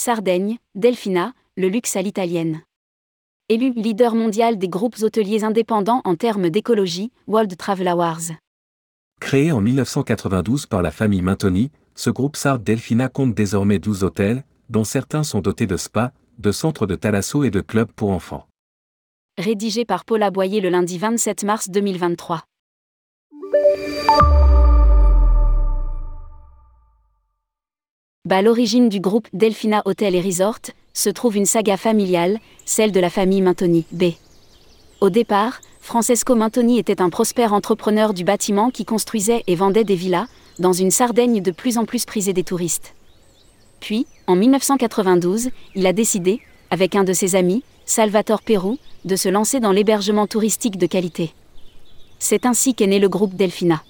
Sardaigne, Delfina, le luxe à l'italienne. Élu leader mondial des groupes hôteliers indépendants en termes d'écologie, World Travel Awards. Créé en 1992 par la famille Mintoni, ce groupe Sard Delfina compte désormais 12 hôtels, dont certains sont dotés de spas, de centres de thalasso et de clubs pour enfants. Rédigé par Paula Boyer le lundi 27 mars 2023. Bah, l'origine du groupe Delphina Hotel et Resort se trouve une saga familiale, celle de la famille Mintoni, B. Au départ, Francesco Mintoni était un prospère entrepreneur du bâtiment qui construisait et vendait des villas, dans une Sardaigne de plus en plus prisée des touristes. Puis, en 1992, il a décidé, avec un de ses amis, Salvatore Perou, de se lancer dans l'hébergement touristique de qualité. C'est ainsi qu'est né le groupe Delphina.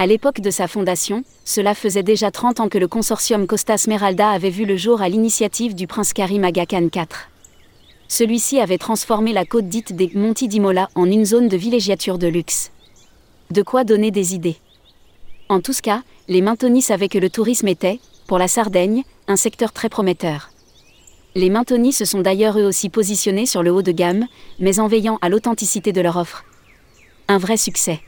À l'époque de sa fondation, cela faisait déjà 30 ans que le consortium Costa Smeralda avait vu le jour à l'initiative du prince Karim Aga Khan IV. Celui-ci avait transformé la côte dite des Monti d'Imola en une zone de villégiature de luxe. De quoi donner des idées. En tout cas, les Maintenis savaient que le tourisme était, pour la Sardaigne, un secteur très prometteur. Les Maintenis se sont d'ailleurs eux aussi positionnés sur le haut de gamme, mais en veillant à l'authenticité de leur offre. Un vrai succès.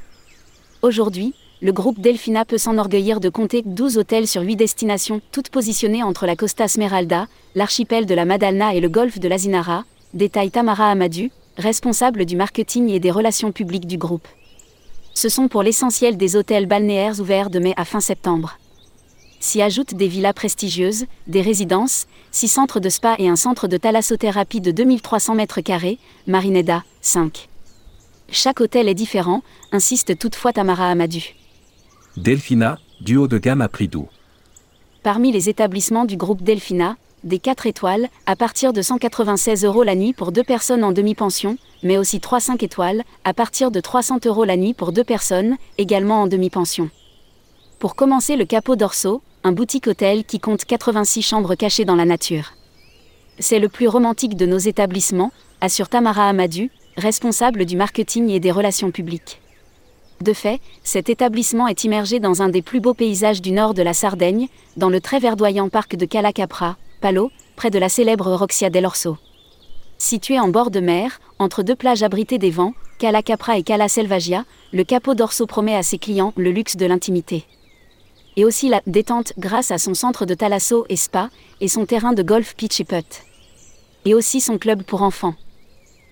Aujourd'hui, le groupe Delfina peut s'enorgueillir de compter 12 hôtels sur 8 destinations, toutes positionnées entre la Costa Smeralda, l'archipel de la Madalna et le golfe de l'Azinara, détaille Tamara Amadou, responsable du marketing et des relations publiques du groupe. Ce sont pour l'essentiel des hôtels balnéaires ouverts de mai à fin septembre. S'y ajoutent des villas prestigieuses, des résidences, six centres de spa et un centre de thalassothérapie de 2300 m2, Marineda, 5. Chaque hôtel est différent, insiste toutefois Tamara Amadou. Delphina, duo de gamme à prix doux. Parmi les établissements du groupe Delphina, des 4 étoiles, à partir de 196 euros la nuit pour deux personnes en demi-pension, mais aussi 3-5 étoiles, à partir de 300 euros la nuit pour deux personnes, également en demi-pension. Pour commencer le Capot d'Orso, un boutique hôtel qui compte 86 chambres cachées dans la nature. C'est le plus romantique de nos établissements, assure Tamara Amadou, responsable du marketing et des relations publiques. De fait, cet établissement est immergé dans un des plus beaux paysages du nord de la Sardaigne, dans le très verdoyant parc de Cala Capra, Palo, près de la célèbre Roxia del Orso. Situé en bord de mer, entre deux plages abritées des vents, Cala Capra et Cala Selvagia, le capot d'Orso promet à ses clients le luxe de l'intimité. Et aussi la détente grâce à son centre de thalasso et spa, et son terrain de golf pitch et putt. Et aussi son club pour enfants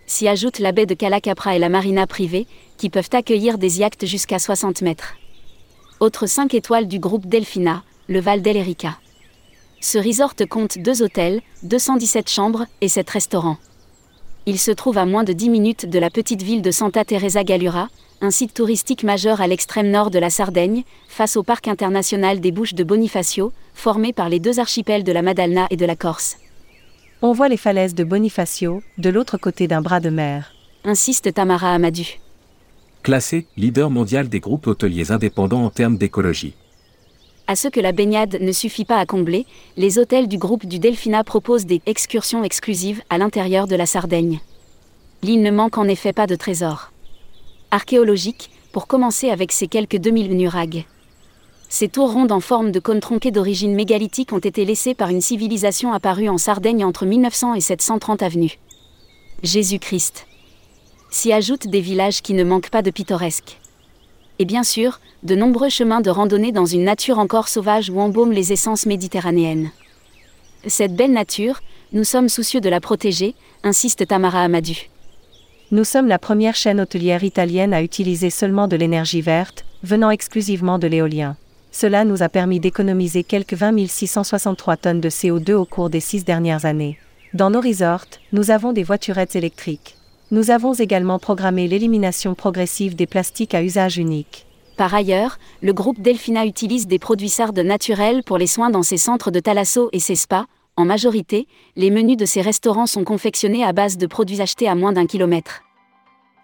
s'y ajoute la baie de Calacapra et la marina privée, qui peuvent accueillir des yachts jusqu'à 60 mètres. Autre 5 étoiles du groupe Delphina, le Val d'Elerica. Ce resort compte deux hôtels, 217 chambres et 7 restaurants. Il se trouve à moins de 10 minutes de la petite ville de Santa Teresa Gallura, un site touristique majeur à l'extrême nord de la Sardaigne, face au parc international des Bouches de Bonifacio, formé par les deux archipels de la Madalna et de la Corse. On voit les falaises de Bonifacio, de l'autre côté d'un bras de mer. Insiste Tamara Amadou. Classé leader mondial des groupes hôteliers indépendants en termes d'écologie. À ce que la baignade ne suffit pas à combler, les hôtels du groupe du Delphina proposent des excursions exclusives à l'intérieur de la Sardaigne. L'île ne manque en effet pas de trésors. Archéologiques, pour commencer avec ses quelques 2000 nurags. Ces tours rondes en forme de cône tronqué d'origine mégalithique ont été laissées par une civilisation apparue en Sardaigne entre 1900 et 730 avenues. Jésus-Christ. S'y ajoutent des villages qui ne manquent pas de pittoresques. Et bien sûr, de nombreux chemins de randonnée dans une nature encore sauvage où embaument les essences méditerranéennes. Cette belle nature, nous sommes soucieux de la protéger, insiste Tamara Amadou. Nous sommes la première chaîne hôtelière italienne à utiliser seulement de l'énergie verte, venant exclusivement de l'éolien. Cela nous a permis d'économiser quelques 20 663 tonnes de CO2 au cours des six dernières années. Dans nos resorts, nous avons des voiturettes électriques. Nous avons également programmé l'élimination progressive des plastiques à usage unique. Par ailleurs, le groupe Delphina utilise des produits sardes naturels pour les soins dans ses centres de thalasso et ses spas. En majorité, les menus de ces restaurants sont confectionnés à base de produits achetés à moins d'un kilomètre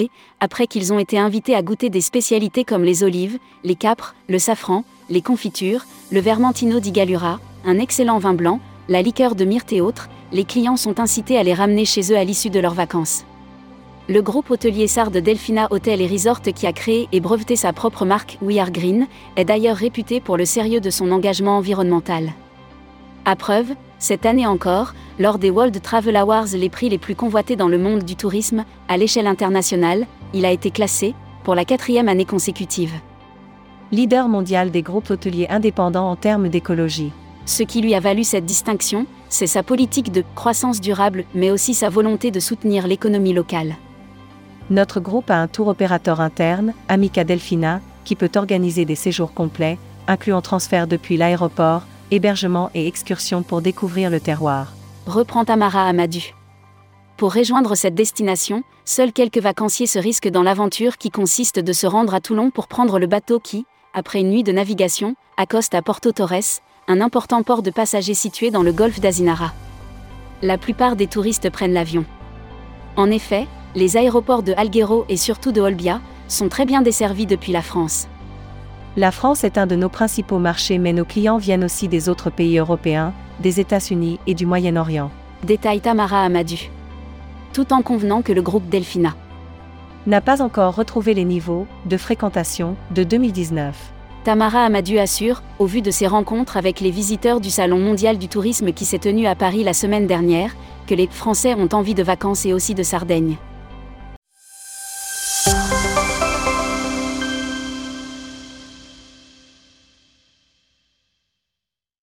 et, après qu'ils ont été invités à goûter des spécialités comme les olives, les capres, le safran, les confitures, le vermentino di Gallura, un excellent vin blanc, la liqueur de myrte et autres, les clients sont incités à les ramener chez eux à l'issue de leurs vacances. Le groupe hôtelier Sarde Delphina Hotel et Resort qui a créé et breveté sa propre marque We Are Green est d'ailleurs réputé pour le sérieux de son engagement environnemental. À preuve, Cette année encore, lors des World Travel Awards, les prix les plus convoités dans le monde du tourisme, à l'échelle internationale, il a été classé, pour la quatrième année consécutive. Leader mondial des groupes hôteliers indépendants en termes d'écologie. Ce qui lui a valu cette distinction, c'est sa politique de croissance durable, mais aussi sa volonté de soutenir l'économie locale. Notre groupe a un tour opérateur interne, Amica Delfina, qui peut organiser des séjours complets, incluant transfert depuis l'aéroport, hébergement et excursion pour découvrir le terroir. Reprend Tamara Amadou. Pour rejoindre cette destination, seuls quelques vacanciers se risquent dans l'aventure qui consiste de se rendre à Toulon pour prendre le bateau qui, après une nuit de navigation, accoste à Porto Torres, un important port de passagers situé dans le golfe d'Azinara. La plupart des touristes prennent l'avion. En effet, les aéroports de Alghero et surtout de Olbia sont très bien desservis depuis la France. La France est un de nos principaux marchés mais nos clients viennent aussi des autres pays européens, des États-Unis et du Moyen-Orient. Détaille Tamara Amadou. Tout en convenant que le groupe Delphina n'a pas encore retrouvé les niveaux de fréquentation de 2019. Tamara Amadou assure, au vu de ses rencontres avec les visiteurs du Salon mondial du tourisme qui s'est tenu à Paris la semaine dernière, que les Français ont envie de vacances et aussi de Sardaigne.